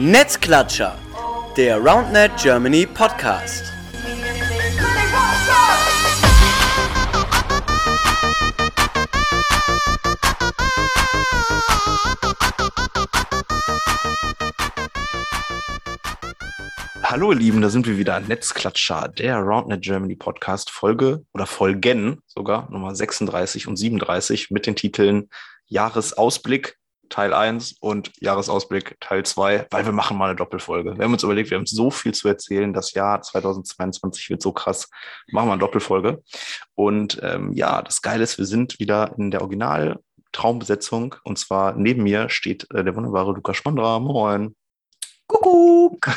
Netzklatscher, der RoundNet Germany Podcast. Hallo ihr Lieben, da sind wir wieder. Netzklatscher, der RoundNet Germany Podcast Folge oder Folgen sogar Nummer 36 und 37 mit den Titeln Jahresausblick Teil 1 und Jahresausblick Teil 2, weil wir machen mal eine Doppelfolge. Wir haben uns überlegt, wir haben so viel zu erzählen. Das Jahr 2022 wird so krass. Machen wir eine Doppelfolge. Und ähm, ja, das Geile ist, wir sind wieder in der Original Traumbesetzung. Und zwar neben mir steht äh, der wunderbare Lukas Spandra. Moin. Kuckuck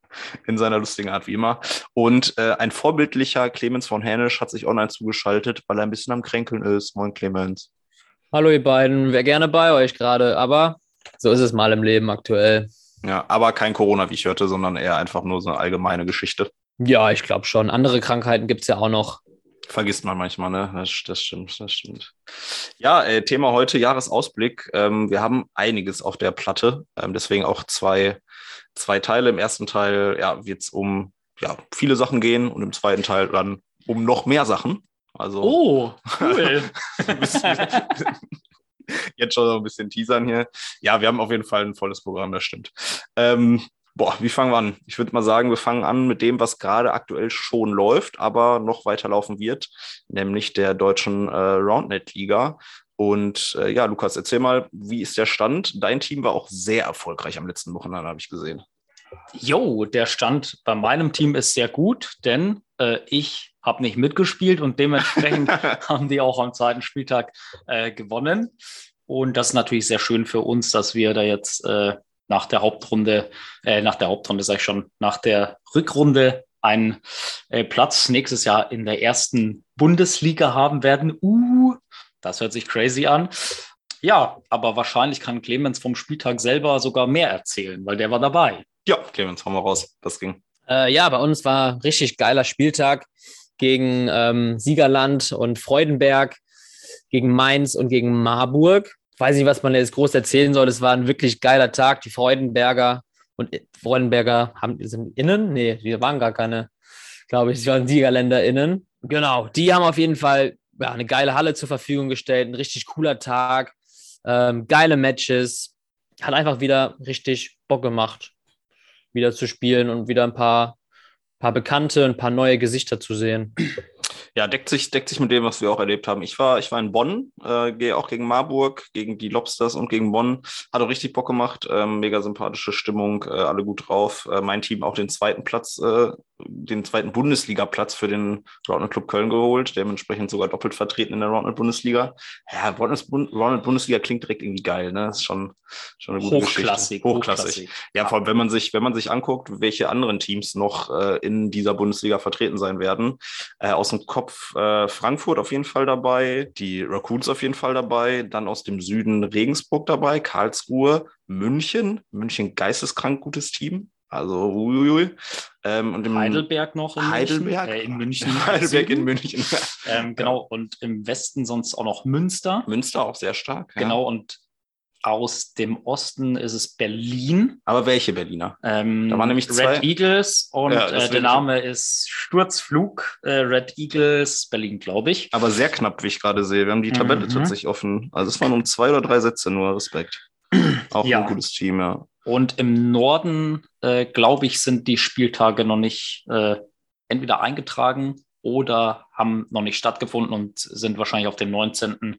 in seiner lustigen Art wie immer. Und äh, ein vorbildlicher Clemens von Hänisch hat sich online zugeschaltet, weil er ein bisschen am Kränkeln ist. Moin, Clemens. Hallo, ihr beiden. Wäre gerne bei euch gerade, aber so ist es mal im Leben aktuell. Ja, aber kein Corona, wie ich hörte, sondern eher einfach nur so eine allgemeine Geschichte. Ja, ich glaube schon. Andere Krankheiten gibt es ja auch noch. Vergisst man manchmal, ne? Das, das stimmt, das stimmt. Ja, äh, Thema heute Jahresausblick. Ähm, wir haben einiges auf der Platte, ähm, deswegen auch zwei zwei Teile. Im ersten Teil ja, wird es um ja, viele Sachen gehen und im zweiten Teil dann um noch mehr Sachen. Also, oh, cool. jetzt schon so ein bisschen teasern hier. Ja, wir haben auf jeden Fall ein volles Programm, das stimmt. Ähm, boah, wie fangen wir an? Ich würde mal sagen, wir fangen an mit dem, was gerade aktuell schon läuft, aber noch weiterlaufen wird, nämlich der deutschen äh, Roundnet-Liga. Und äh, ja, Lukas, erzähl mal, wie ist der Stand? Dein Team war auch sehr erfolgreich am letzten Wochenende, habe ich gesehen. Jo, der Stand bei meinem Team ist sehr gut, denn äh, ich habe nicht mitgespielt und dementsprechend haben die auch am zweiten Spieltag äh, gewonnen. Und das ist natürlich sehr schön für uns, dass wir da jetzt äh, nach der Hauptrunde, äh, nach der Hauptrunde sage ich schon, nach der Rückrunde einen äh, Platz nächstes Jahr in der ersten Bundesliga haben werden. Uh, das hört sich crazy an. Ja, aber wahrscheinlich kann Clemens vom Spieltag selber sogar mehr erzählen, weil der war dabei. Ja, Clemens, hauen wir raus. Das ging. Äh, ja, bei uns war ein richtig geiler Spieltag gegen ähm, Siegerland und Freudenberg, gegen Mainz und gegen Marburg. Weiß nicht, was man jetzt groß erzählen soll. Es war ein wirklich geiler Tag. Die Freudenberger und Freudenberger haben, sind innen? Nee, die waren gar keine, glaube ich, sie waren Siegerländer innen. Genau, die haben auf jeden Fall ja, eine geile Halle zur Verfügung gestellt, ein richtig cooler Tag, ähm, geile Matches. Hat einfach wieder richtig Bock gemacht, wieder zu spielen und wieder ein paar, paar bekannte, ein paar neue Gesichter zu sehen. Ja, deckt sich, deckt sich mit dem, was wir auch erlebt haben. Ich war, ich war in Bonn, äh, gehe auch gegen Marburg, gegen die Lobsters und gegen Bonn. Hat auch richtig Bock gemacht. Ähm, mega sympathische Stimmung, äh, alle gut drauf. Äh, mein Team auch den zweiten Platz äh, den zweiten Bundesliga-Platz für den Roundnet Club Köln geholt, dementsprechend sogar doppelt vertreten in der Roundnet Bundesliga. Ja, Roundnet Bundesliga klingt direkt irgendwie geil, ne? Das ist schon, schon eine gute hochklassig, Geschichte. Hochklassig. Hochklassig. Ja, vor allem, wenn man sich, wenn man sich anguckt, welche anderen Teams noch äh, in dieser Bundesliga vertreten sein werden. Äh, aus dem Kopf äh, Frankfurt auf jeden Fall dabei, die Raccoons auf jeden Fall dabei, dann aus dem Süden Regensburg dabei, Karlsruhe, München, München geisteskrank gutes Team. Also uiuiui. Ähm, und im Heidelberg noch in Heidelberg? München. Äh, in München. Heidelberg in München. ähm, genau, und im Westen sonst auch noch Münster. Münster auch sehr stark. Ja. Genau, und aus dem Osten ist es Berlin. Aber welche Berliner? Ähm, da waren nämlich zwei. Red Eagles und ja, äh, der Name ist Sturzflug. Äh, Red Eagles Berlin, glaube ich. Aber sehr knapp, wie ich gerade sehe. Wir haben die Tabelle mhm. tatsächlich offen. Also es waren um zwei oder drei Sätze nur. Respekt. Auch ja. ein gutes Team, ja. Und im Norden, äh, glaube ich, sind die Spieltage noch nicht äh, entweder eingetragen oder haben noch nicht stattgefunden und sind wahrscheinlich auf den 19.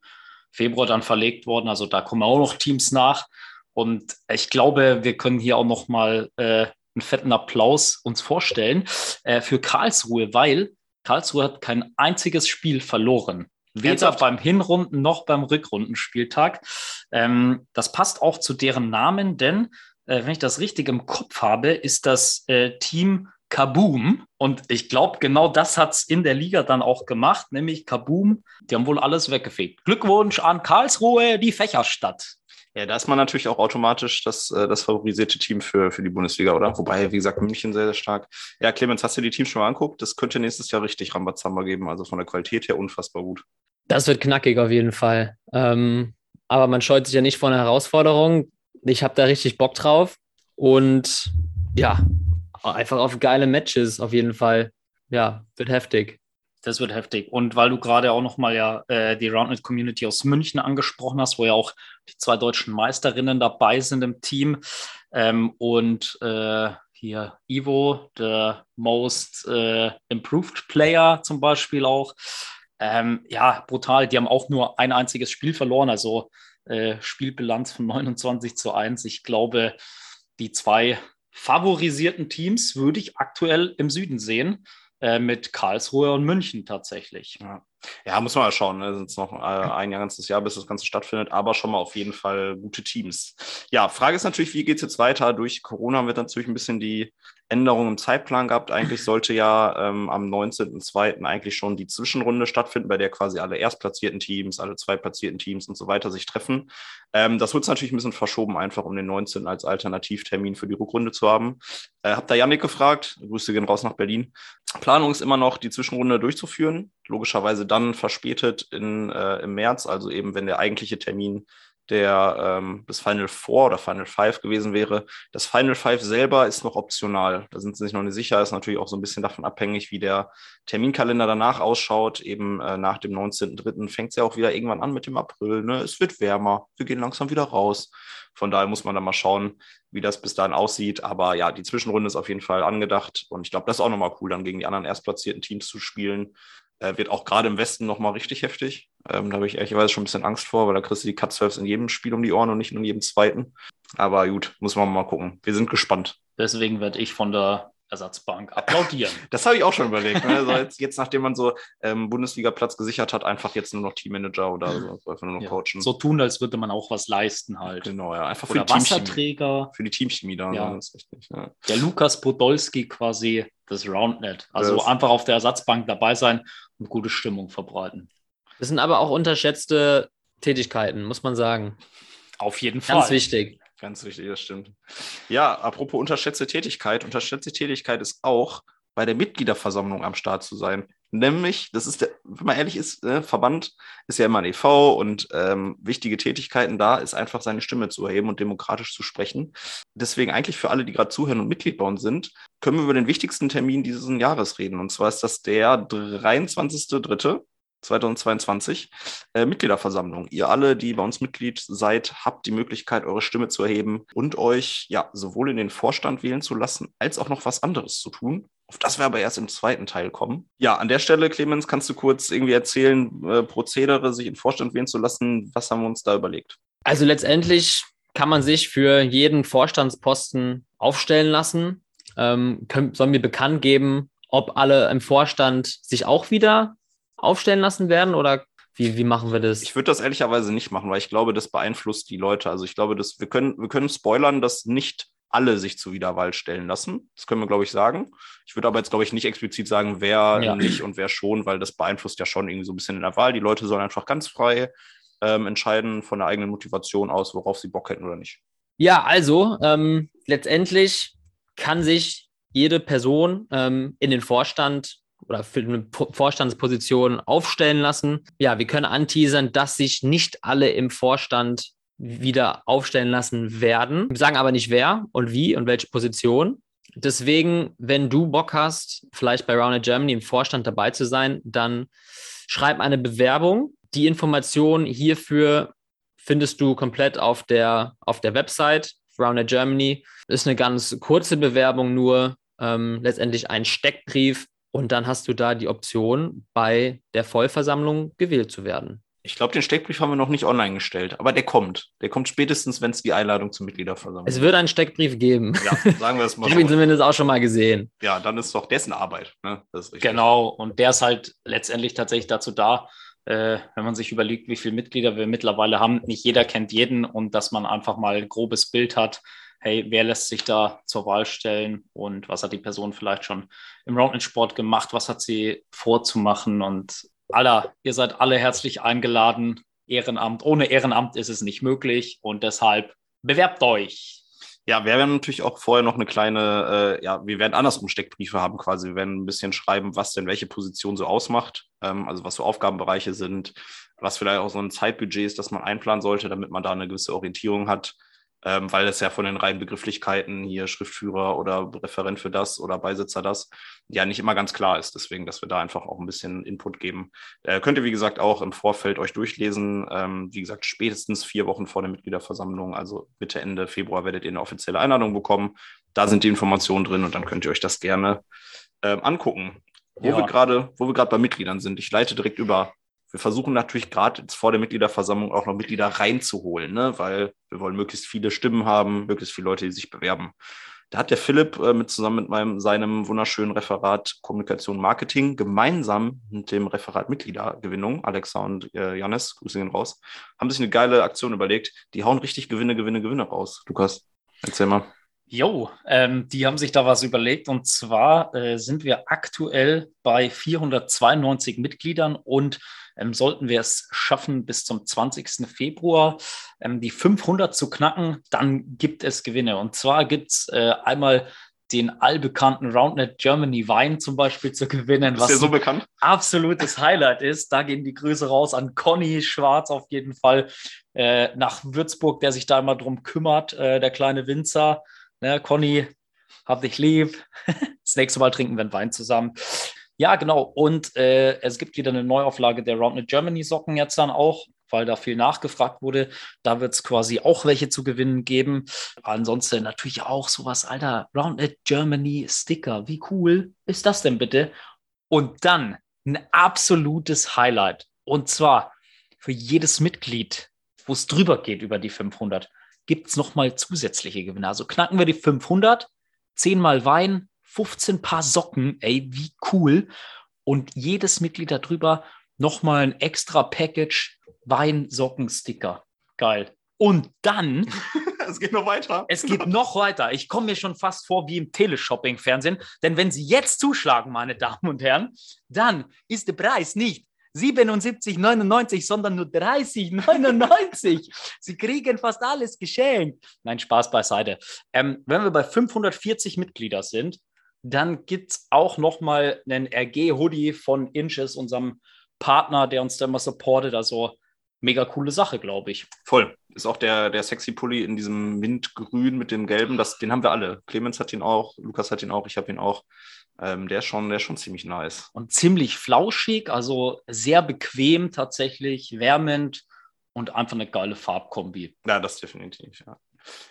Februar dann verlegt worden. Also da kommen auch noch Teams nach. Und ich glaube, wir können hier auch noch mal äh, einen fetten Applaus uns vorstellen äh, für Karlsruhe, weil Karlsruhe hat kein einziges Spiel verloren. Weder beim Hinrunden noch beim Rückrundenspieltag. Ähm, das passt auch zu deren Namen, denn äh, wenn ich das richtig im Kopf habe, ist das äh, Team Kaboom. Und ich glaube, genau das hat es in der Liga dann auch gemacht, nämlich Kaboom. Die haben wohl alles weggefegt. Glückwunsch an Karlsruhe, die Fächerstadt. Ja, da ist man natürlich auch automatisch das, äh, das favorisierte Team für, für die Bundesliga, oder? Wobei, wie gesagt, München sehr, sehr stark. Ja, Clemens, hast du die Teams schon mal anguckt? Das könnte nächstes Jahr richtig Rambazamba geben. Also von der Qualität her unfassbar gut. Das wird knackig auf jeden Fall. Ähm, aber man scheut sich ja nicht vor einer Herausforderung ich habe da richtig Bock drauf. Und ja, einfach auf geile Matches auf jeden Fall. Ja, wird heftig. Das wird heftig. Und weil du gerade auch nochmal ja äh, die Roundnet Community aus München angesprochen hast, wo ja auch die zwei deutschen Meisterinnen dabei sind im Team ähm, und äh, hier Ivo, der Most äh, Improved Player zum Beispiel auch. Ähm, ja, brutal. Die haben auch nur ein einziges Spiel verloren, also äh, Spielbilanz von 29 zu 1. Ich glaube, die zwei favorisierten Teams würde ich aktuell im Süden sehen. Äh, mit Karlsruhe und München tatsächlich. Ja. Ja, muss man mal schauen. Ne? Sind es noch äh, ein ganzes Jahr, bis das Ganze stattfindet, aber schon mal auf jeden Fall gute Teams. Ja, Frage ist natürlich, wie geht es jetzt weiter? Durch Corona wird natürlich ein bisschen die Änderung im Zeitplan gehabt. Eigentlich sollte ja ähm, am 19.02. eigentlich schon die Zwischenrunde stattfinden, bei der quasi alle erstplatzierten Teams, alle zweitplatzierten Teams und so weiter sich treffen. Ähm, das wird natürlich ein bisschen verschoben, einfach um den 19. als Alternativtermin für die Rückrunde zu haben. Äh, hab da Janik gefragt, Grüße gehen raus nach Berlin. Planung ist immer noch, die Zwischenrunde durchzuführen. Logischerweise dann verspätet in, äh, im März, also eben wenn der eigentliche Termin der ähm, das Final Four oder Final Five gewesen wäre. Das Final Five selber ist noch optional. Da sind sie sich noch nicht sicher. Ist natürlich auch so ein bisschen davon abhängig, wie der Terminkalender danach ausschaut. Eben äh, nach dem 19.03. fängt es ja auch wieder irgendwann an mit dem April. Ne? Es wird wärmer. Wir gehen langsam wieder raus. Von daher muss man dann mal schauen, wie das bis dahin aussieht. Aber ja, die Zwischenrunde ist auf jeden Fall angedacht. Und ich glaube, das ist auch nochmal cool, dann gegen die anderen erstplatzierten Teams zu spielen. Äh, wird auch gerade im Westen nochmal richtig heftig. Ähm, da habe ich ehrlicherweise schon ein bisschen Angst vor, weil da kriegst du die Cut in jedem Spiel um die Ohren und nicht nur in jedem zweiten. Aber gut, muss man mal gucken. Wir sind gespannt. Deswegen werde ich von der Ersatzbank applaudieren. Das habe ich auch schon überlegt. Ne? Also jetzt, jetzt, nachdem man so ähm, Bundesliga-Platz gesichert hat, einfach jetzt nur noch Teammanager oder so, einfach nur noch ja. coachen. So tun, als würde man auch was leisten halt. Genau, ja. Einfach für oder die Wasserträger. Für die Teamchemie da. Ja. Ne? Richtig, ja. Der Lukas Podolski quasi das Roundnet. Also Das- einfach auf der Ersatzbank dabei sein und gute Stimmung verbreiten. Das sind aber auch unterschätzte Tätigkeiten, muss man sagen. Auf jeden Fall. Ganz wichtig. Ganz wichtig, das stimmt. Ja, apropos unterschätzte Tätigkeit. Unterschätzte Tätigkeit ist auch, bei der Mitgliederversammlung am Start zu sein. Nämlich, das ist der, wenn man ehrlich ist, äh, Verband ist ja immer ein e.V. und ähm, wichtige Tätigkeiten da ist einfach seine Stimme zu erheben und demokratisch zu sprechen. Deswegen eigentlich für alle, die gerade zuhören und Mitglied bei uns sind, können wir über den wichtigsten Termin dieses Jahres reden. Und zwar ist das der 23.3. 2022 äh, Mitgliederversammlung. Ihr alle, die bei uns Mitglied seid, habt die Möglichkeit, eure Stimme zu erheben und euch ja sowohl in den Vorstand wählen zu lassen, als auch noch was anderes zu tun. Auf das wir aber erst im zweiten Teil kommen. Ja, an der Stelle, Clemens, kannst du kurz irgendwie erzählen, äh, Prozedere, sich in den Vorstand wählen zu lassen? Was haben wir uns da überlegt? Also letztendlich kann man sich für jeden Vorstandsposten aufstellen lassen. Ähm, können, sollen wir bekannt geben, ob alle im Vorstand sich auch wieder aufstellen lassen werden oder wie, wie machen wir das? Ich würde das ehrlicherweise nicht machen, weil ich glaube, das beeinflusst die Leute. Also ich glaube, dass wir können, wir können spoilern, dass nicht alle sich zur Wiederwahl stellen lassen. Das können wir, glaube ich, sagen. Ich würde aber jetzt, glaube ich, nicht explizit sagen, wer Ja. nicht und wer schon, weil das beeinflusst ja schon irgendwie so ein bisschen in der Wahl. Die Leute sollen einfach ganz frei ähm, entscheiden von der eigenen Motivation aus, worauf sie Bock hätten oder nicht. Ja, also ähm, letztendlich kann sich jede Person ähm, in den Vorstand oder für eine Po- Vorstandsposition aufstellen lassen. Ja, wir können anteasern, dass sich nicht alle im Vorstand wieder aufstellen lassen werden. Wir sagen aber nicht wer und wie und welche Position. Deswegen, wenn du Bock hast, vielleicht bei Rounded Germany im Vorstand dabei zu sein, dann schreib eine Bewerbung. Die Informationen hierfür findest du komplett auf der, auf der Website Rounded Germany. Ist eine ganz kurze Bewerbung nur, ähm, letztendlich ein Steckbrief und dann hast du da die Option, bei der Vollversammlung gewählt zu werden. Ich glaube, den Steckbrief haben wir noch nicht online gestellt, aber der kommt. Der kommt spätestens, wenn es die Einladung zur Mitgliederversammlung Es wird einen Steckbrief geben. Ja, sagen wir es mal Ich habe ihn zumindest auch schon mal gesehen. Ja, dann ist doch dessen Arbeit. Ne? Das ist richtig. Genau, und der ist halt letztendlich tatsächlich dazu da, äh, wenn man sich überlegt, wie viele Mitglieder wir mittlerweile haben. Nicht jeder kennt jeden und dass man einfach mal ein grobes Bild hat. Hey, wer lässt sich da zur Wahl stellen und was hat die Person vielleicht schon im Roundnet-Sport gemacht? Was hat sie vorzumachen? Und aller, ihr seid alle herzlich eingeladen. Ehrenamt, ohne Ehrenamt ist es nicht möglich und deshalb bewerbt euch. Ja, wir werden natürlich auch vorher noch eine kleine, äh, ja, wir werden andersrum Steckbriefe haben quasi. Wir werden ein bisschen schreiben, was denn welche Position so ausmacht, ähm, also was so Aufgabenbereiche sind, was vielleicht auch so ein Zeitbudget ist, das man einplanen sollte, damit man da eine gewisse Orientierung hat. Ähm, weil es ja von den reinen Begrifflichkeiten hier Schriftführer oder Referent für das oder Beisitzer das ja nicht immer ganz klar ist. Deswegen, dass wir da einfach auch ein bisschen Input geben. Äh, könnt ihr, wie gesagt, auch im Vorfeld euch durchlesen. Ähm, wie gesagt, spätestens vier Wochen vor der Mitgliederversammlung, also Mitte, Ende Februar, werdet ihr eine offizielle Einladung bekommen. Da sind die Informationen drin und dann könnt ihr euch das gerne ähm, angucken. Wo Ja. wir gerade, wo wir gerade bei Mitgliedern sind. Ich leite direkt über. Wir versuchen natürlich gerade vor der Mitgliederversammlung auch noch Mitglieder reinzuholen, ne? weil wir wollen möglichst viele Stimmen haben, möglichst viele Leute, die sich bewerben. Da hat der Philipp äh, mit zusammen mit meinem, seinem wunderschönen Referat Kommunikation Marketing gemeinsam mit dem Referat Mitgliedergewinnung, Alexa und äh, Janis, Grüße gehen raus, haben sich eine geile Aktion überlegt. Die hauen richtig Gewinne, Gewinne, Gewinne raus. Lukas, erzähl mal. Jo, ähm, die haben sich da was überlegt und zwar äh, sind wir aktuell bei 492 Mitgliedern und ähm, sollten wir es schaffen, bis zum 20. Februar ähm, die 500 zu knacken, dann gibt es Gewinne. Und zwar gibt es äh, einmal den allbekannten Roundnet Germany Wein zum Beispiel zu gewinnen, Ist der so bekannt? absolutes Highlight ist. Da gehen die Grüße raus an Conny Schwarz auf jeden Fall äh, nach Würzburg, der sich da immer drum kümmert, äh, der kleine Winzer. Ne, Conny, hab dich lieb. Das nächste Mal trinken wir einen Wein zusammen. Ja, genau. Und äh, es gibt wieder eine Neuauflage der Roundnet Germany Socken jetzt dann auch, weil da viel nachgefragt wurde. Da wird es quasi auch welche zu gewinnen geben. Ansonsten natürlich auch sowas, Alter, Roundnet Germany Sticker. Wie cool ist das denn bitte? Und dann ein absolutes Highlight. Und zwar für jedes Mitglied, wo es drüber geht über die 500, gibt es nochmal zusätzliche Gewinne. Also knacken wir die 500, 10 mal Wein, 15 Paar Socken, ey, wie cool. Und jedes Mitglied darüber nochmal ein extra Package Wein-Socken-Sticker. Geil. Und dann es geht noch weiter. es geht noch weiter. Ich komme mir schon fast vor wie im Teleshopping-Fernsehen. Denn wenn Sie jetzt zuschlagen, meine Damen und Herren, dann ist der Preis nicht 77,99, sondern nur 30,99. Sie kriegen fast alles geschenkt. Nein, Spaß beiseite. Ähm, wenn wir bei 540 Mitglieder sind, dann gibt es auch nochmal einen RG-Hoodie von Inches, unserem Partner, der uns da immer supportet. Also mega coole Sache, glaube ich. Voll. Ist auch der, der sexy Pulli in diesem Mintgrün mit dem Gelben. Das, den haben wir alle. Clemens hat ihn auch, Lukas hat ihn auch, ich habe ihn auch. Ähm, der, ist schon, der ist schon ziemlich nice. und ziemlich flauschig, also sehr bequem tatsächlich, wärmend und einfach eine geile Farbkombi. Ja, das definitiv, ja.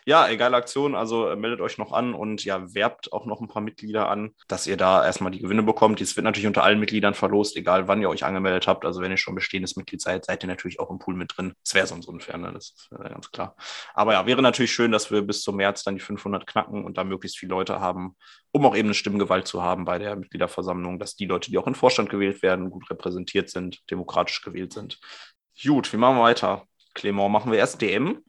Ja, geile Aktion. Also äh, meldet euch noch an und ja, werbt auch noch ein paar Mitglieder an, dass ihr da erstmal die Gewinne bekommt. Dies wird natürlich unter allen Mitgliedern verlost, egal wann ihr euch angemeldet habt. Also wenn ihr schon bestehendes Mitglied seid, seid ihr natürlich auch im Pool mit drin. Das wäre sonst unfair, ne? das ist äh, ganz klar. Aber ja, wäre natürlich schön, dass wir bis zum März dann die 500 knacken und da möglichst viele Leute haben, um auch eben eine Stimmgewalt zu haben bei der Mitgliederversammlung, dass die Leute, die auch in Vorstand gewählt werden, gut repräsentiert sind, demokratisch gewählt sind. Gut, wie machen wir weiter? Clement, machen wir erst DM?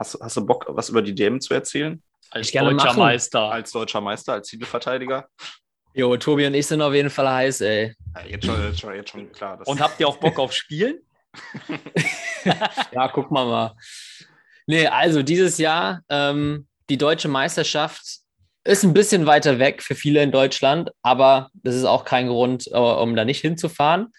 Hast, hast du Bock, was über die DM zu erzählen? Als deutscher machen. Meister. Als deutscher Meister, als Titelverteidiger? Jo, Tobi und ich sind auf jeden Fall heiß, ey. Ja, jetzt, schon, jetzt, schon, jetzt schon klar. Und habt ihr auch Bock auf Spielen? Ja, guck mal mal. Nee, also dieses Jahr, ähm, die deutsche Meisterschaft ist ein bisschen weiter weg für viele in Deutschland, aber das ist auch kein Grund, äh, um da nicht hinzufahren.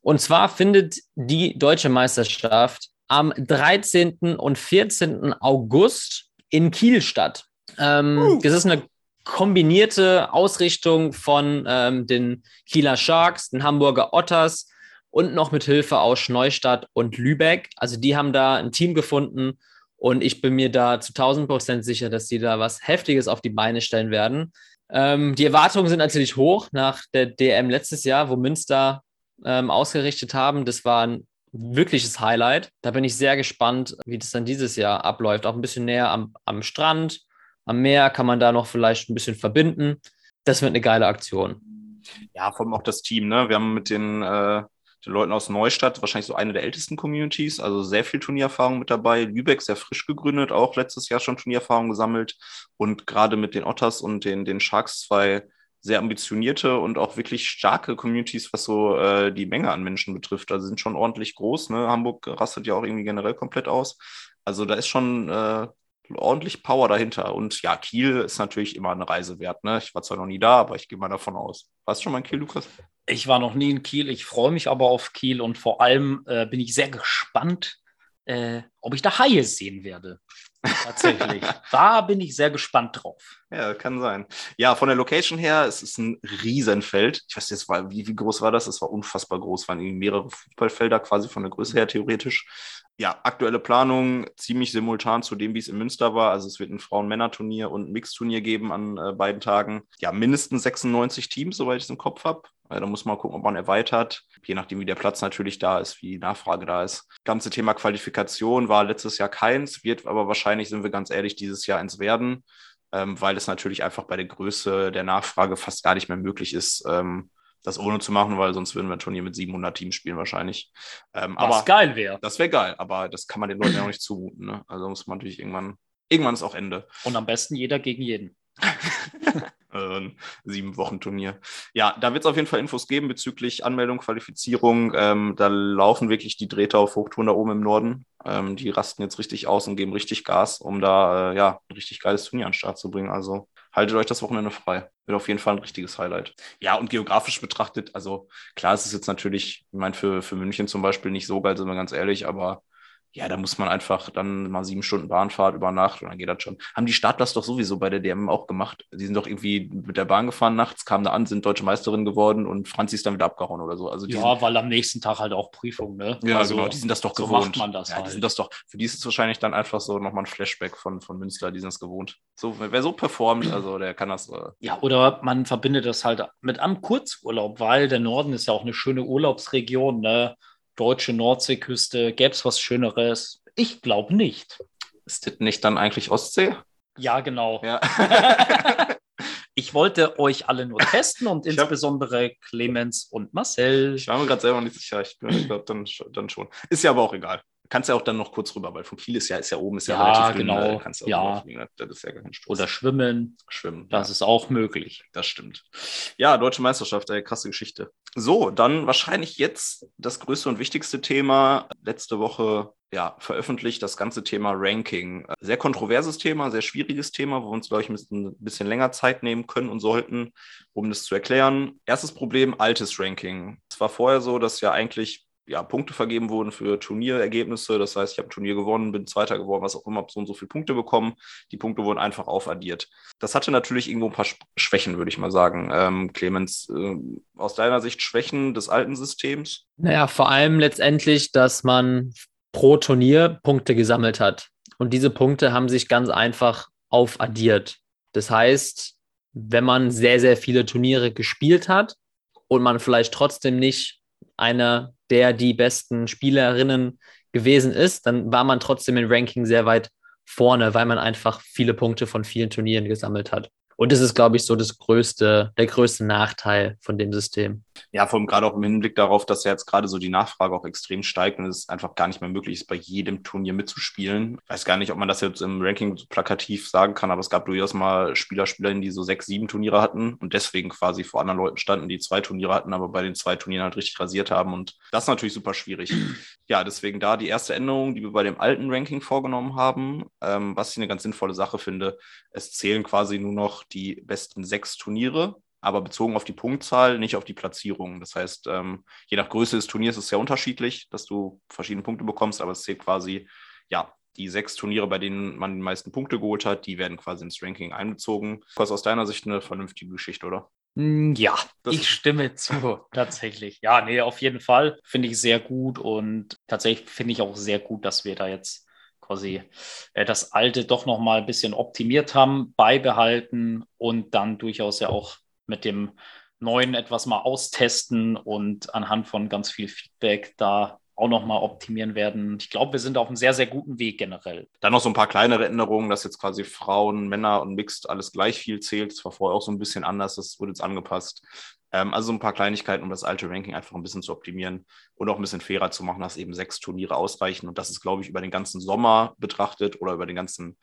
Und zwar findet die deutsche Meisterschaft am 13. und 14. August in Kiel statt. Ähm, Das ist eine kombinierte Ausrichtung von ähm, den Kieler Sharks, den Hamburger Otters und noch mit Hilfe aus Neustadt und Lübeck. Also die haben da ein Team gefunden und ich bin mir da zu 1000 Prozent sicher, dass die da was Heftiges auf die Beine stellen werden. Ähm, die Erwartungen sind natürlich hoch nach der DM letztes Jahr, wo Münster ähm, ausgerichtet haben. Das war ein wirkliches Highlight. Da bin ich sehr gespannt, wie das dann dieses Jahr abläuft. Auch ein bisschen näher am, am Strand, am Meer kann man da noch vielleicht ein bisschen verbinden. Das wird eine geile Aktion. Ja, vor allem auch das Team, ne? Wir haben mit den, äh, den Leuten aus Neustadt wahrscheinlich so eine der ältesten Communities, also sehr viel Turniererfahrung mit dabei. Lübeck sehr frisch gegründet, auch letztes Jahr schon Turniererfahrung gesammelt. Und gerade mit den Otters und den, den Sharks zwei sehr ambitionierte und auch wirklich starke Communities, was so äh, die Menge an Menschen betrifft. Also sind schon ordentlich groß. Ne? Hamburg rastet ja auch irgendwie generell komplett aus. Also da ist schon äh, ordentlich Power dahinter. Und ja, Kiel ist natürlich immer eine Reise wert. Ne? Ich war zwar noch nie da, aber ich gehe mal davon aus. Warst du schon mal in Kiel, Lukas? Ich war noch nie in Kiel. Ich freue mich aber auf Kiel und vor allem äh, bin ich sehr gespannt, äh, ob ich da Haie sehen werde. Tatsächlich. da bin ich sehr gespannt drauf. Ja, kann sein. Ja, von der Location her, es ist ein Riesenfeld. Ich weiß jetzt, wie, wie groß war das? Es war unfassbar groß. Es waren mehrere Fußballfelder quasi von der Größe her theoretisch. Ja, aktuelle Planung ziemlich simultan zu dem, wie es in Münster war. Also es wird ein Frauen-Männer-Turnier und ein Mixturnier geben an äh, beiden Tagen. Ja, mindestens 96 Teams, soweit ich es im Kopf habe. Da muss man gucken, ob man erweitert. Je nachdem, wie der Platz natürlich da ist, wie die Nachfrage da ist. Ganze Thema Qualifikation war letztes Jahr keins, wird aber wahrscheinlich, sind wir ganz ehrlich, dieses Jahr eins werden, ähm, weil es natürlich einfach bei der Größe der Nachfrage fast gar nicht mehr möglich ist, ähm, das ohne zu machen, weil sonst würden wir ein Turnier mit 700 Teams spielen wahrscheinlich. Ähm, Was aber geil wäre. Das wäre geil, aber das kann man den Leuten ja auch nicht zumuten. Ne? Also muss man natürlich irgendwann, irgendwann ist auch Ende. Und am besten jeder gegen jeden. äh, sieben Wochen Turnier. Ja, da wird es auf jeden Fall Infos geben bezüglich Anmeldung, Qualifizierung. Ähm, da laufen wirklich die Drähte auf Hochtouren da oben im Norden. Ähm, die rasten jetzt richtig aus und geben richtig Gas, um da äh, ja ein richtig geiles Turnier an den Start zu bringen. Also haltet euch das Wochenende frei. Wird auf jeden Fall ein richtiges Highlight. Ja, und geografisch betrachtet, also klar, es ist jetzt natürlich, ich meine, für, für München zum Beispiel nicht so geil, sind wir ganz ehrlich, aber ja, da muss man einfach dann mal sieben Stunden Bahnfahrt über Nacht und dann geht das schon. Haben die Startplatz doch sowieso bei der DM auch gemacht. Die sind doch irgendwie mit der Bahn gefahren nachts, kamen da an, sind deutsche Meisterin geworden und Franzi ist dann wieder abgehauen oder so. Also ja, sind, weil am nächsten Tag halt auch Prüfung, ne? Ja, also, genau, die sind das doch so gewohnt. macht man das ja, halt. Die sind das doch, für die ist es wahrscheinlich dann einfach so nochmal ein Flashback von, von Münster, die sind es gewohnt. So, wer so performt, also der kann das. Äh ja, oder man verbindet das halt mit einem Kurzurlaub, weil der Norden ist ja auch eine schöne Urlaubsregion, ne? Deutsche Nordseeküste, gäbe es was Schöneres? Ich glaube nicht. Ist das nicht dann eigentlich Ostsee? Ja, genau. Ja. ich wollte euch alle nur testen und Ich hab- insbesondere Clemens und Marcel. Ich war mir gerade selber nicht sicher. Ich, ich glaube dann, dann schon. Ist ja aber auch egal. Kannst ja auch dann noch kurz rüber, weil von Kiel ist ja, ist ja oben, ist ja, Ja, relativ dünn. genau. da Kannst du auch Ja. rüberfliegen, das ist ja gar kein Stress. Oder schwimmen, schwimmen. das ja. ist auch möglich. Das stimmt. Ja, Deutsche Meisterschaft, ey, krasse Geschichte. So, dann wahrscheinlich jetzt das größte und wichtigste Thema. Letzte Woche ja, veröffentlicht das ganze Thema Ranking. Sehr kontroverses Thema, sehr schwieriges Thema, wo wir uns, glaube ich, ein bisschen, ein bisschen länger Zeit nehmen können und sollten, um das zu erklären. Erstes Problem, altes Ranking. Es war vorher so, dass ja eigentlich ja, Punkte vergeben wurden für Turnierergebnisse. Das heißt, ich habe ein Turnier gewonnen, bin Zweiter geworden, was auch immer, habe so und so viele Punkte bekommen. Die Punkte wurden einfach aufaddiert. Das hatte natürlich irgendwo ein paar Sch- Schwächen, würde ich mal sagen. Ähm, Clemens, äh, aus deiner Sicht Schwächen des alten Systems? Naja, vor allem letztendlich, dass man pro Turnier Punkte gesammelt hat. Und diese Punkte haben sich ganz einfach aufaddiert. Das heißt, wenn man sehr, sehr viele Turniere gespielt hat und man vielleicht trotzdem nicht einer der die besten Spielerinnen gewesen ist, dann war man trotzdem im Ranking sehr weit vorne, weil man einfach viele Punkte von vielen Turnieren gesammelt hat. Und das ist, glaube ich, so das größte, der größte Nachteil von dem System. Ja, vor allem gerade auch im Hinblick darauf, dass ja jetzt gerade so die Nachfrage auch extrem steigt und es einfach gar nicht mehr möglich ist, bei jedem Turnier mitzuspielen. Ich weiß gar nicht, ob man das jetzt im Ranking so plakativ sagen kann, aber es gab durchaus mal Spieler, Spielerinnen, die so sechs, sieben Turniere hatten und deswegen quasi vor anderen Leuten standen, die zwei Turniere hatten, aber bei den zwei Turnieren halt richtig rasiert haben. Und das ist natürlich super schwierig. Ja, deswegen da die erste Änderung, die wir bei dem alten Ranking vorgenommen haben, ähm, was ich eine ganz sinnvolle Sache finde. Es zählen quasi nur noch die besten sechs Turniere, aber bezogen auf die Punktzahl, nicht auf die Platzierung. Das heißt, ähm, je nach Größe des Turniers ist es sehr unterschiedlich, dass du verschiedene Punkte bekommst, aber es zählt quasi, ja, die sechs Turniere, bei denen man die meisten Punkte geholt hat, die werden quasi ins Ranking einbezogen. Was aus deiner Sicht eine vernünftige Geschichte, oder? Mm, Ja, Das- ich stimme zu, tatsächlich. Ja, nee, auf jeden Fall finde ich sehr gut und tatsächlich finde ich auch sehr gut, dass wir da jetzt quasi äh, das Alte doch noch mal ein bisschen optimiert haben, beibehalten und dann durchaus ja auch mit dem Neuen etwas mal austesten und anhand von ganz viel Feedback da auch noch mal optimieren werden. Ich glaube, wir sind auf einem sehr, sehr guten Weg generell. Dann noch so ein paar kleinere Änderungen, dass jetzt quasi Frauen, Männer und Mixed alles gleich viel zählt. Das war vorher auch so ein bisschen anders, das wurde jetzt angepasst. Ähm, also so ein paar Kleinigkeiten, um das alte Ranking einfach ein bisschen zu optimieren und auch ein bisschen fairer zu machen, dass eben sechs Turniere ausreichen. Und das ist, glaube ich, über den ganzen Sommer betrachtet oder über den ganzen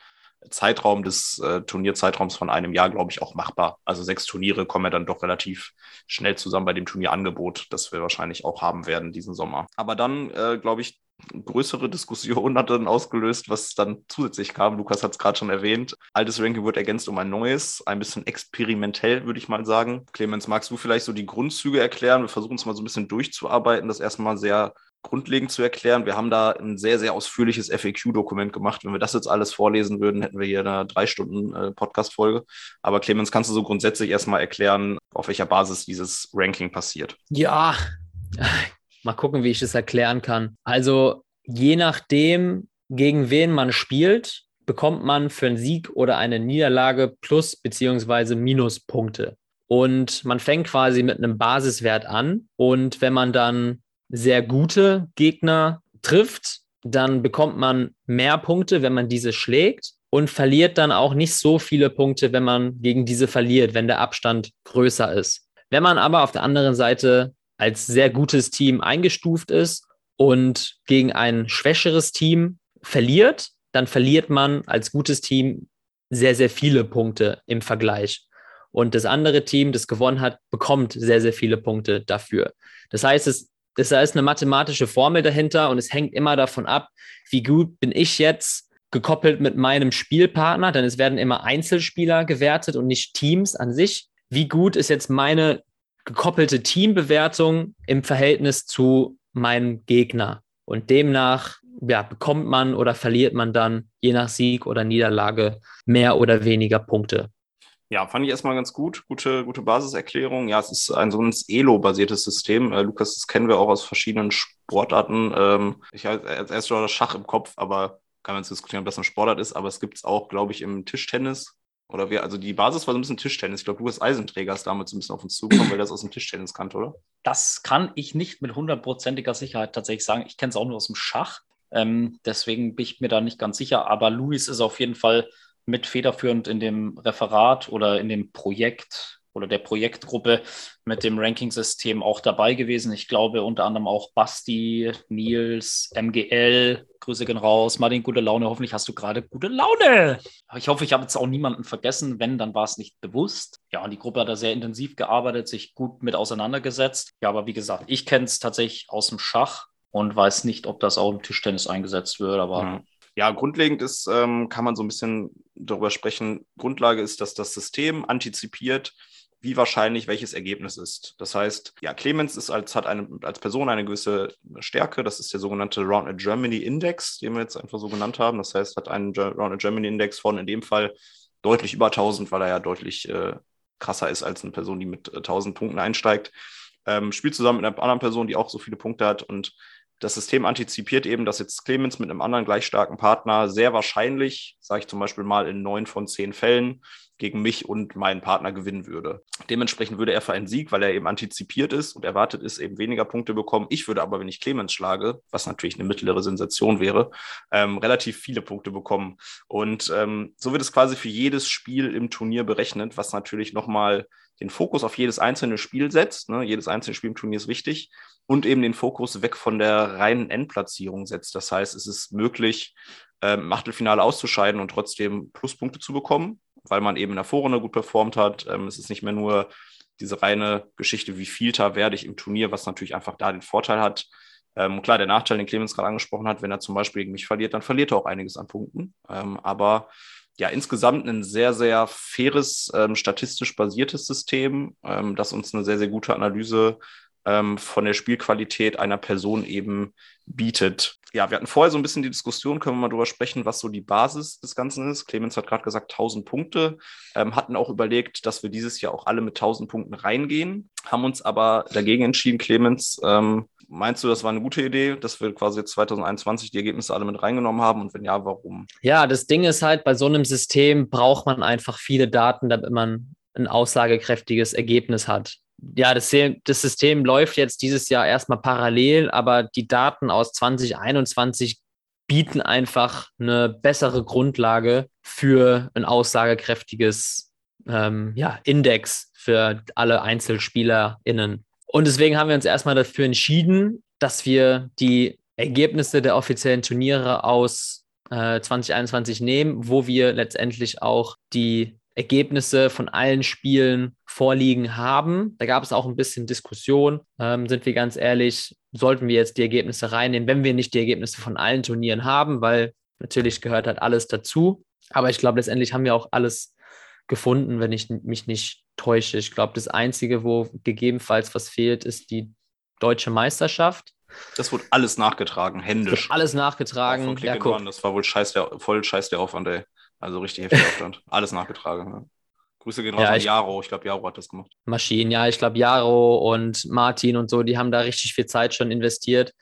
Zeitraum des äh, Turnierzeitraums von einem Jahr, glaube ich, auch machbar. Also sechs Turniere kommen ja dann doch relativ schnell zusammen bei dem Turnierangebot, das wir wahrscheinlich auch haben werden diesen Sommer. Aber dann, äh, glaube ich, größere Diskussion hat dann ausgelöst, was dann zusätzlich kam. Lukas hat es gerade schon erwähnt. Altes Ranking wird ergänzt um ein neues, ein bisschen experimentell, würde ich mal sagen. Clemens, magst du vielleicht so die Grundzüge erklären? Wir versuchen es mal so ein bisschen durchzuarbeiten, das erstmal sehr grundlegend zu erklären. Wir haben da ein sehr, sehr ausführliches FAQ-Dokument gemacht. Wenn wir das jetzt alles vorlesen würden, hätten wir hier eine drei Stunden äh, Podcast-Folge. Aber Clemens, kannst du so grundsätzlich erstmal erklären, auf welcher Basis dieses Ranking passiert? Ja, mal gucken, wie ich das erklären kann. Also je nachdem, gegen wen man spielt, bekommt man für einen Sieg oder eine Niederlage Plus- bzw. Minuspunkte. Und man fängt quasi mit einem Basiswert an. Und wenn man dann sehr gute Gegner trifft, dann bekommt man mehr Punkte, wenn man diese schlägt und verliert dann auch nicht so viele Punkte, wenn man gegen diese verliert, wenn der Abstand größer ist. Wenn man aber auf der anderen Seite als sehr gutes Team eingestuft ist und gegen ein schwächeres Team verliert, dann verliert man als gutes Team sehr, sehr viele Punkte im Vergleich. Und das andere Team, das gewonnen hat, bekommt sehr, sehr viele Punkte dafür. Das heißt, es, es da ist eine mathematische Formel dahinter und es hängt immer davon ab, wie gut bin ich jetzt gekoppelt mit meinem Spielpartner, denn es werden immer Einzelspieler gewertet und nicht Teams an sich. Wie gut ist jetzt meine gekoppelte Teambewertung im Verhältnis zu meinem Gegner? Und demnach ja, bekommt man oder verliert man dann je nach Sieg oder Niederlage mehr oder weniger Punkte. Ja, fand ich erstmal ganz gut. Gute, gute Basiserklärung. Ja, es ist ein so ein Elo-basiertes System. Äh, Lukas, das kennen wir auch aus verschiedenen Sportarten. Ähm, ich habe erst schon das Schach im Kopf, aber kann man jetzt diskutieren, ob das ein Sportart ist. Aber es gibt es auch, glaube ich, im Tischtennis. Oder wir, also die Basis war so ein bisschen Tischtennis. Ich glaube, Lukas Eisenträger ist damals so ein bisschen auf uns zugekommen, weil das aus dem Tischtennis kannte, oder? Das kann ich nicht mit hundertprozentiger Sicherheit tatsächlich sagen. Ich kenne es auch nur aus dem Schach. Ähm, deswegen bin ich mir da nicht ganz sicher. Aber Luis ist auf jeden Fall mit federführend in dem Referat oder in dem Projekt oder der Projektgruppe mit dem Ranking-System auch dabei gewesen. Ich glaube unter anderem auch Basti, Nils, MGL, Grüße gehen raus, Martin, gute Laune. Hoffentlich hast du gerade gute Laune. Ich hoffe, ich habe jetzt auch niemanden vergessen. Wenn, dann war es nicht bewusst. Ja, und die Gruppe hat da sehr intensiv gearbeitet, sich gut mit auseinandergesetzt. Ja, aber wie gesagt, ich kenne es tatsächlich aus dem Schach und weiß nicht, ob das auch im Tischtennis eingesetzt wird, aber. Mhm. Ja, grundlegend ist, ähm, kann man so ein bisschen darüber sprechen. Grundlage ist, dass das System antizipiert, wie wahrscheinlich welches Ergebnis ist. Das heißt, ja, Clemens ist als, hat eine, als Person eine gewisse Stärke. Das ist der sogenannte Round Germany Index, den wir jetzt einfach so genannt haben. Das heißt, hat einen Round Germany Index von in dem Fall deutlich über 1000, weil er ja deutlich äh, krasser ist als eine Person, die mit äh, 1000 Punkten einsteigt. Ähm, spielt zusammen mit einer anderen Person, die auch so viele Punkte hat und das System antizipiert eben, dass jetzt Clemens mit einem anderen gleich starken Partner sehr wahrscheinlich, sage ich zum Beispiel mal in neun von zehn Fällen, gegen mich und meinen Partner gewinnen würde. Dementsprechend würde er für einen Sieg, weil er eben antizipiert ist und erwartet ist, eben weniger Punkte bekommen. Ich würde aber, wenn ich Clemens schlage, was natürlich eine mittlere Sensation wäre, ähm, relativ viele Punkte bekommen. Und ähm, so wird es quasi für jedes Spiel im Turnier berechnet, was natürlich nochmal den Fokus auf jedes einzelne Spiel setzt. Ne? Jedes einzelne Spiel im Turnier ist wichtig und eben den Fokus weg von der reinen Endplatzierung setzt. Das heißt, es ist möglich, ähm, Achtelfinale auszuscheiden und trotzdem Pluspunkte zu bekommen, weil man eben in der Vorrunde gut performt hat. Ähm, es ist nicht mehr nur diese reine Geschichte, wie Vielter werde ich im Turnier, was natürlich einfach da den Vorteil hat. Ähm, klar, der Nachteil, den Clemens gerade angesprochen hat, wenn er zum Beispiel gegen mich verliert, dann verliert er auch einiges an Punkten. Ähm, aber ja, insgesamt ein sehr, sehr faires, ähm, statistisch basiertes System, ähm, das uns eine sehr, sehr gute Analyse ähm, von der Spielqualität einer Person eben bietet. Ja, wir hatten vorher so ein bisschen die Diskussion, können wir mal drüber sprechen, was so die Basis des Ganzen ist. Clemens hat gerade gesagt 1000 Punkte, ähm, hatten auch überlegt, dass wir dieses Jahr auch alle mit 1000 Punkten reingehen, haben uns aber dagegen entschieden, Clemens, ähm, Meinst du, das war eine gute Idee, dass wir quasi jetzt 2021 die Ergebnisse alle mit reingenommen haben? Und wenn ja, warum? Ja, das Ding ist halt, bei so einem System braucht man einfach viele Daten, damit man ein aussagekräftiges Ergebnis hat ja, das, das, System läuft jetzt dieses Jahr erstmal parallel, aber die Daten aus 2021 bieten einfach eine bessere Grundlage für ein aussagekräftiges ähm, ja, Index für alle EinzelspielerInnen. Und deswegen haben wir uns erstmal dafür entschieden, dass wir die Ergebnisse der offiziellen Turniere aus äh, 2021 nehmen, wo wir letztendlich auch die Ergebnisse von allen Spielen vorliegen haben. Da gab es auch ein bisschen Diskussion. Ähm, sind wir ganz ehrlich, sollten wir jetzt die Ergebnisse reinnehmen, wenn wir nicht die Ergebnisse von allen Turnieren haben, weil natürlich gehört halt alles dazu. Aber ich glaube, letztendlich haben wir auch alles gefunden, wenn ich mich nicht täusche. Ich glaube, das Einzige, wo gegebenenfalls was fehlt, ist die deutsche Meisterschaft. Das wurde alles nachgetragen, händisch. Alles nachgetragen. Von Ja, guck. Das war wohl scheiß der, voll scheiß der Aufwand, ey. Also richtig heftiger Aufwand. Alles nachgetragen. Ja. Grüße gehen raus Ja, an Jaro. Ich glaube, Jaro hat das gemacht. Maschinen, ja, ich glaube, Jaro und Martin und so, die haben da richtig viel Zeit schon investiert.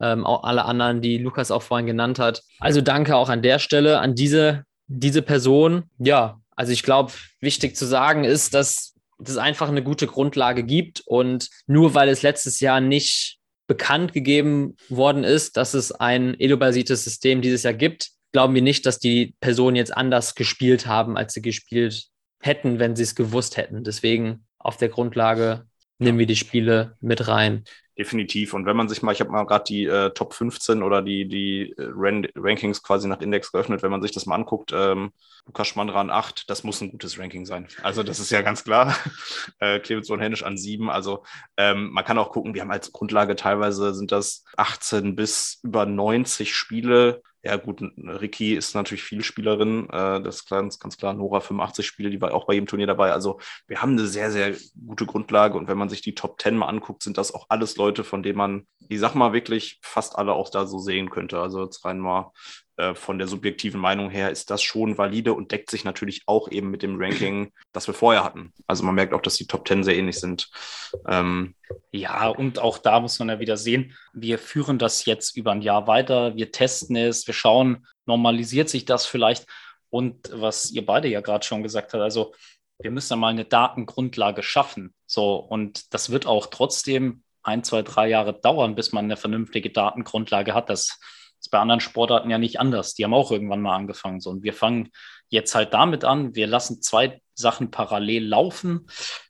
Ähm, auch alle anderen, die Lukas auch vorhin genannt hat. Also danke auch an der Stelle an diese, diese Person. Ja, also ich glaube, wichtig zu sagen ist, dass es einfach eine gute Grundlage gibt und nur weil es letztes Jahr nicht bekannt gegeben worden ist, dass es ein elo-basiertes System dieses Jahr gibt, glauben wir nicht, dass die Personen jetzt anders gespielt haben, als sie gespielt hätten, wenn sie es gewusst hätten. Deswegen auf der Grundlage nehmen wir die Spiele mit rein. Definitiv. Und wenn man sich mal, ich habe mal gerade die äh, Top 15 oder die, die äh, Ran Rankings quasi nach Index geöffnet, wenn man sich das mal anguckt, ähm, Lukas Schmandra an 8, das muss ein gutes Ranking sein. Also das ist ja ganz klar. äh, Clemens von Hennisch an 7. Also ähm, man kann auch gucken, wir haben als Grundlage teilweise sind das 18 bis über 90 Spiele. Ja gut, Ricky ist natürlich Vielspielerin, äh, das ist ganz, ganz klar. Nora 85 Spiele, die war auch bei jedem Turnier dabei. Also wir haben eine sehr, sehr gute Grundlage. Und wenn man sich die Top 10 mal anguckt, sind das auch alles Leute, von denen man, ich sag mal, wirklich fast alle auch da so sehen könnte. Also jetzt rein mal äh, von der subjektiven Meinung her ist das schon valide und deckt sich natürlich auch eben mit dem Ranking, das wir vorher hatten. Also man merkt auch, dass die Top 10 sehr ähnlich sind. Ähm, Ja, und auch da muss man ja wieder sehen, wir führen das jetzt über ein Jahr weiter, wir testen es, wir schauen, normalisiert sich das vielleicht. Und was ihr beide ja gerade schon gesagt habt, also wir müssen ja mal eine Datengrundlage schaffen. So, und das wird auch trotzdem ein, zwei, drei Jahre dauern, bis man eine vernünftige Datengrundlage hat. Das ist bei anderen Sportarten ja nicht anders. Die haben auch irgendwann mal angefangen. So, und wir fangen jetzt halt damit an. Wir lassen zwei Sachen parallel laufen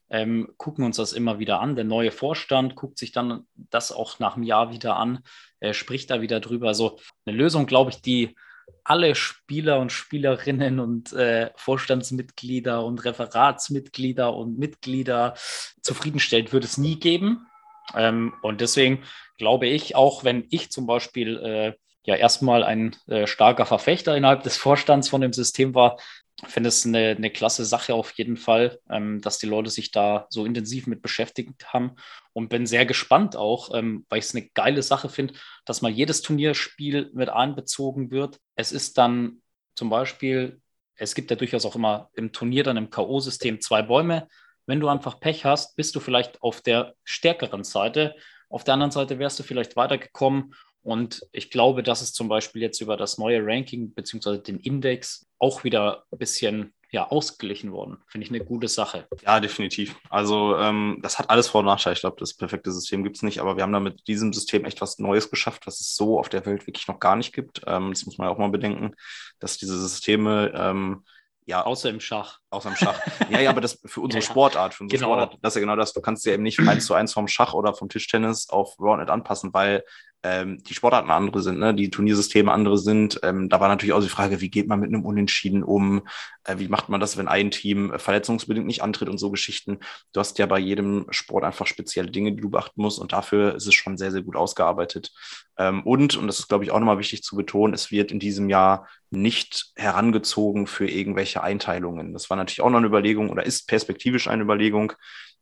ähm, gucken uns das immer wieder an. Der neue Vorstand guckt sich dann das auch nach einem Jahr wieder an, äh, spricht da wieder drüber. Also eine Lösung, glaube ich, die alle Spieler und Spielerinnen und äh, Vorstandsmitglieder und Referatsmitglieder und Mitglieder zufriedenstellt, wird es nie geben. Ähm, und deswegen glaube ich, auch wenn ich zum Beispiel äh, ja erstmal ein äh, starker Verfechter innerhalb des Vorstands von dem System war, finde es eine, eine klasse Sache auf jeden Fall, ähm, dass die Leute sich da so intensiv mit beschäftigt haben und bin sehr gespannt auch, ähm, weil ich es eine geile Sache finde, dass mal jedes Turnierspiel mit einbezogen wird. Es ist dann zum Beispiel, es gibt ja durchaus auch immer im Turnier dann im K.O.-System zwei Bäume. Wenn du einfach Pech hast, bist du vielleicht auf der stärkeren Seite. Auf der anderen Seite wärst du vielleicht weitergekommen und ich glaube, dass es zum Beispiel jetzt über das neue Ranking beziehungsweise den Index auch wieder ein bisschen ja, ausgeglichen worden. Finde ich eine gute Sache. Ja, definitiv. Also ähm, das hat alles Vor- und Nachteile. Ich glaube, das perfekte System gibt es nicht, aber wir haben da mit diesem System echt was Neues geschafft, was es so auf der Welt wirklich noch gar nicht gibt. Ähm, das muss man ja auch mal bedenken, dass diese Systeme ähm, ja Außer im Schach. außer im Schach. ja, ja, aber das für unsere ja. Sportart, für unsere Genau. Sportart, das ist ja genau das. Du kannst ja eben nicht eins zu eins vom Schach oder vom Tischtennis auf Roundnet anpassen, weil ähm, die Sportarten andere sind, ne? die Turniersysteme andere sind. Ähm, da war natürlich auch die Frage, wie geht man mit einem Unentschieden um? Äh, wie macht man das, wenn ein Team äh, verletzungsbedingt nicht antritt und so Geschichten? Du hast ja bei jedem Sport einfach spezielle Dinge, die du beachten musst und dafür ist es schon sehr, sehr gut ausgearbeitet. Ähm, und, und das ist, glaube ich, auch nochmal wichtig zu betonen, es wird in diesem Jahr nicht herangezogen für irgendwelche Einteilungen. Das war natürlich auch noch eine Überlegung oder ist perspektivisch eine Überlegung,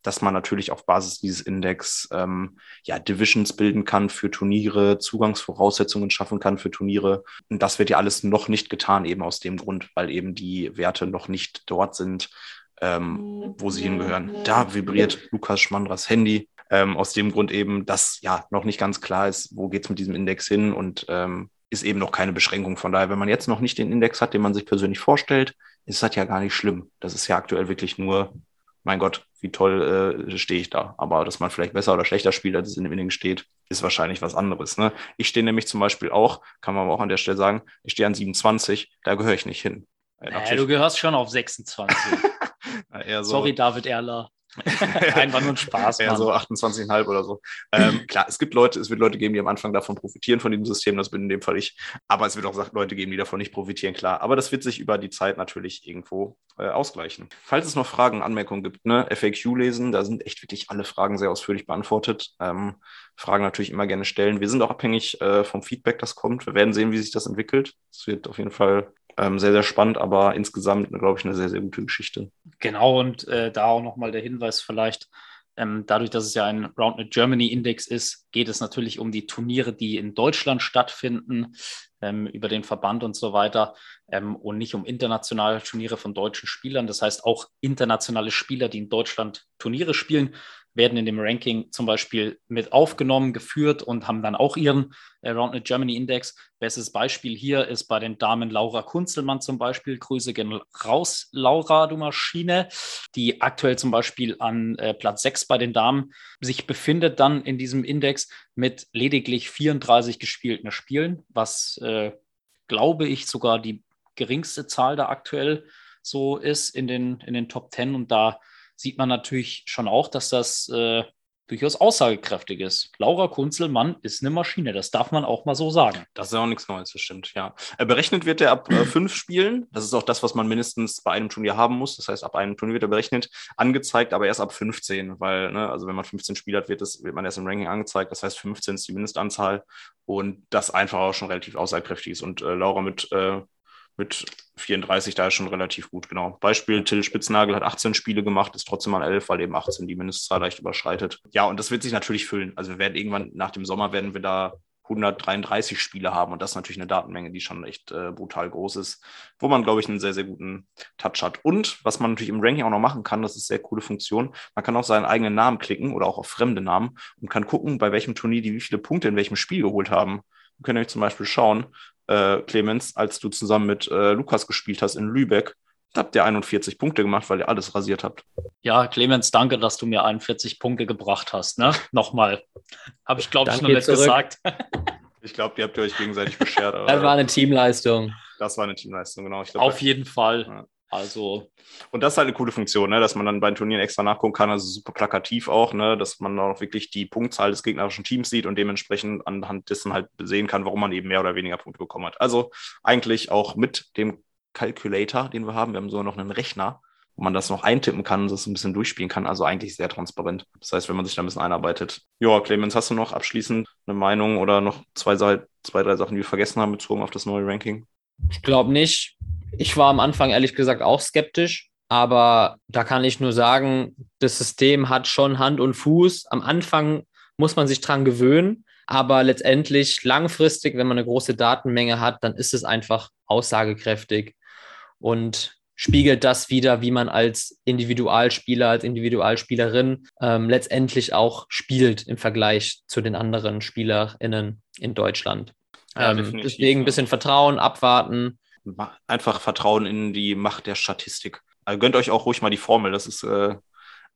dass man natürlich auf Basis dieses Index ähm, ja, Divisions bilden kann für Turniere, Zugangsvoraussetzungen schaffen kann für Turniere. Und das wird ja alles noch nicht getan, eben aus dem Grund, weil eben die Werte noch nicht dort sind, ähm, wo sie hingehören. Da vibriert Lukas Schmandras Handy. Ähm, aus dem Grund eben, dass ja noch nicht ganz klar ist, wo geht es mit diesem Index hin und ähm, ist eben noch keine Beschränkung. Von daher, wenn man jetzt noch nicht den Index hat, den man sich persönlich vorstellt, ist das ja gar nicht schlimm. Das ist ja aktuell wirklich nur, mein Gott, wie toll äh, stehe ich da. Aber dass man vielleicht besser oder schlechter spielt, als es in dem Index steht, ist wahrscheinlich was anderes. Ne? Ich stehe nämlich zum Beispiel auch, kann man aber auch an der Stelle sagen, ich stehe an 27, da gehöre ich nicht hin. Äh, Äh, du gehörst schon auf 26. äh, eher so, Sorry, David Erler. Einfach nur ein Spaß, Mann. so 28,5 oder so. Ähm, klar, es gibt Leute, es wird Leute geben, die am Anfang davon profitieren von diesem System, das bin in dem Fall ich. Aber es wird auch Leute geben, die davon nicht profitieren, klar. Aber das wird sich über die Zeit natürlich irgendwo äh, ausgleichen. Falls es noch Fragen, Anmerkungen gibt, ne, FAQ lesen, da sind echt wirklich alle Fragen sehr ausführlich beantwortet. Ähm, Fragen natürlich immer gerne stellen. Wir sind auch abhängig äh, vom Feedback, das kommt. Wir werden sehen, wie sich das entwickelt. Es wird auf jeden Fall ähm, sehr, sehr spannend, aber insgesamt, glaube ich, eine sehr, sehr gute Geschichte. Genau, und äh, da auch nochmal der Hinweis vielleicht, Ähm, dadurch, dass es ja ein Roundnet Germany Index ist, geht es natürlich um die Turniere, die in Deutschland stattfinden, ähm, über den Verband und so weiter ähm, und nicht um internationale Turniere von deutschen Spielern. Das heißt, auch internationale Spieler, die in Deutschland Turniere spielen, werden in dem Ranking zum Beispiel mit aufgenommen, geführt und haben dann auch ihren äh, Roundnet Germany Index. Bestes Beispiel hier ist bei den Damen Laura Kunzelmann zum Beispiel. Grüße gehen raus, Laura, du Maschine, die aktuell zum Beispiel an äh, Platz 6 bei den Damen sich befindet, dann in diesem Index mit lediglich 34 gespielten Spielen, was äh, glaube ich sogar die geringste Zahl da aktuell so ist in den, in den Top 10 und da sieht man natürlich schon auch, dass das äh, durchaus aussagekräftig ist. Laura Kunzelmann ist eine Maschine, das darf man auch mal so sagen. Das ist auch nichts Neues, das stimmt, ja. Äh, berechnet wird er ab äh, fünf Spielen. Das ist auch das, was man mindestens bei einem Turnier haben muss. Das heißt, ab einem Turnier wird er berechnet, angezeigt, aber erst ab 15, weil, ne, also wenn man 15 Spiele hat, wird, das, wird man erst im Ranking angezeigt. Das heißt, 15 ist die Mindestanzahl und das einfach auch schon relativ aussagekräftig ist. Und äh, Laura mit äh, mit 34 da ist schon relativ gut, genau. Beispiel, Till Spitznagel hat 18 Spiele gemacht, ist trotzdem mal 11, weil eben 18 die Mindestzahl leicht überschreitet. Ja, und das wird sich natürlich füllen. Also wir werden irgendwann nach dem Sommer werden wir da 133 Spiele haben und das ist natürlich eine Datenmenge, die schon echt äh, brutal groß ist, wo man, glaube ich, einen sehr, sehr guten Touch hat. Und was man natürlich im Ranking auch noch machen kann, das ist eine sehr coole Funktion, man kann auch seinen eigenen Namen klicken oder auch auf fremde Namen und kann gucken, bei welchem Turnier die wie viele Punkte in welchem Spiel geholt haben. Wir können euch zum Beispiel schauen, äh, Clemens, als du zusammen mit äh, Lukas gespielt hast in Lübeck. Da habt ihr 41 Punkte gemacht, weil ihr alles rasiert habt. Ja, Clemens, danke, dass du mir 41 Punkte gebracht hast. Ne? Nochmal. Habe ich, glaube ich, noch nicht zurück. gesagt. ich glaube, ihr habt ihr euch gegenseitig beschert. das war eine Teamleistung. Das war eine Teamleistung, genau. Glaub, Auf jeden Fall. Ja. Also. Und das ist halt eine coole Funktion, ne? dass man dann bei den Turnieren extra nachgucken kann. Also super plakativ auch, ne? dass man auch wirklich die Punktzahl des gegnerischen Teams sieht und dementsprechend anhand dessen halt sehen kann, warum man eben mehr oder weniger Punkte bekommen hat. Also eigentlich auch mit dem Calculator, den wir haben. Wir haben sogar noch einen Rechner, wo man das noch eintippen kann und das ein bisschen durchspielen kann. Also eigentlich sehr transparent. Das heißt, wenn man sich da ein bisschen einarbeitet. Ja, Clemens, hast du noch abschließend eine Meinung oder noch zwei, zwei drei Sachen, die wir vergessen haben, bezogen auf das neue Ranking? Ich glaube nicht. Ich war am Anfang ehrlich gesagt auch skeptisch, aber da kann ich nur sagen, das System hat schon Hand und Fuß. Am Anfang muss man sich dran gewöhnen, aber letztendlich langfristig, wenn man eine große Datenmenge hat, dann ist es einfach aussagekräftig und spiegelt das wieder, wie man als Individualspieler, als Individualspielerin ähm, letztendlich auch spielt im Vergleich zu den anderen SpielerInnen in Deutschland. Ja, ähm, deswegen ein bisschen Vertrauen, abwarten einfach Vertrauen in die Macht der Statistik. Also gönnt euch auch ruhig mal die Formel. Das ist, äh,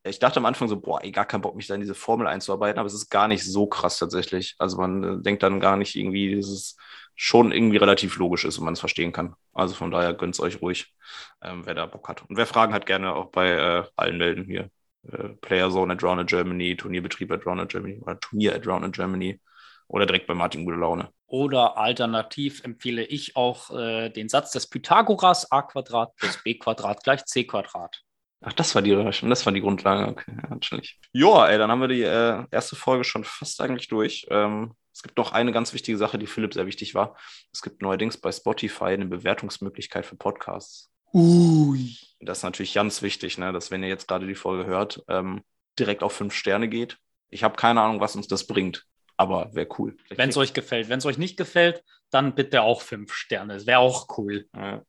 ich dachte am Anfang so, boah, ey, gar keinen Bock, mich da in diese Formel einzuarbeiten, aber es ist gar nicht so krass tatsächlich. Also man äh, denkt dann gar nicht irgendwie, dass es schon irgendwie relativ logisch ist und man es verstehen kann. Also von daher gönnt es euch ruhig, ähm, wer da Bock hat. Und wer Fragen hat, gerne auch bei äh, allen melden hier. Äh, Playerzone at Round Germany, Turnierbetrieb at Round Germany oder Turnier at Round Germany oder direkt bei Martin Gute Laune. Oder alternativ empfehle ich auch äh, den Satz des Pythagoras, a Quadrat plus b Quadrat gleich c Quadrat. Ach, das war die das war die Grundlage. Okay, ja, natürlich. Ja, ey, dann haben wir die äh, erste Folge schon fast eigentlich durch. Ähm, es gibt noch eine ganz wichtige Sache, die Philipp sehr wichtig war. Es gibt neuerdings bei Spotify eine Bewertungsmöglichkeit für Podcasts. Ui. Das ist natürlich ganz wichtig, ne, dass wenn ihr jetzt gerade die Folge hört, ähm, direkt auf fünf Sterne geht. Ich habe keine Ahnung, was uns das bringt aber wäre cool. Wenn es euch gefällt. Wenn es euch nicht gefällt, dann bitte auch fünf Sterne. Das wäre auch cool. Ja.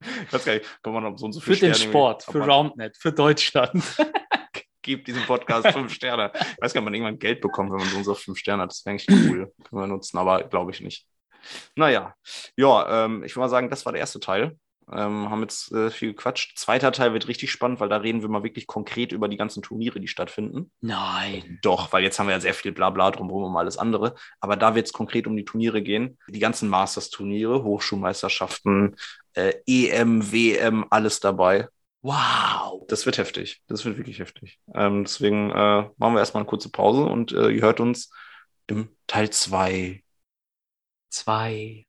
Ich weiß gar nicht, kann man noch so und so Für den Sport, für Roundnet, für Deutschland. Gebt diesem Podcast fünf Sterne. Ich weiß gar nicht, ob man irgendwann Geld bekommt, wenn man so und so fünf Sterne hat. Das wäre eigentlich cool. Können wir nutzen, aber glaube ich nicht. Naja, ja, ähm, ich würde mal sagen, das war der erste Teil. Ähm, haben jetzt äh, viel gequatscht. Zweiter Teil wird richtig spannend, weil da reden wir mal wirklich konkret über die ganzen Turniere, die stattfinden. Nein. Doch, weil jetzt haben wir ja sehr viel Blabla drumherum um alles andere. Aber da wird es konkret um die Turniere gehen. Die ganzen Masters-Turniere, Hochschulmeisterschaften, äh, EM, WM, alles dabei. Wow. Das wird heftig. Das wird wirklich heftig. Ähm, deswegen äh, machen wir erstmal eine kurze Pause und äh, ihr hört uns im Teil 2. Zwei.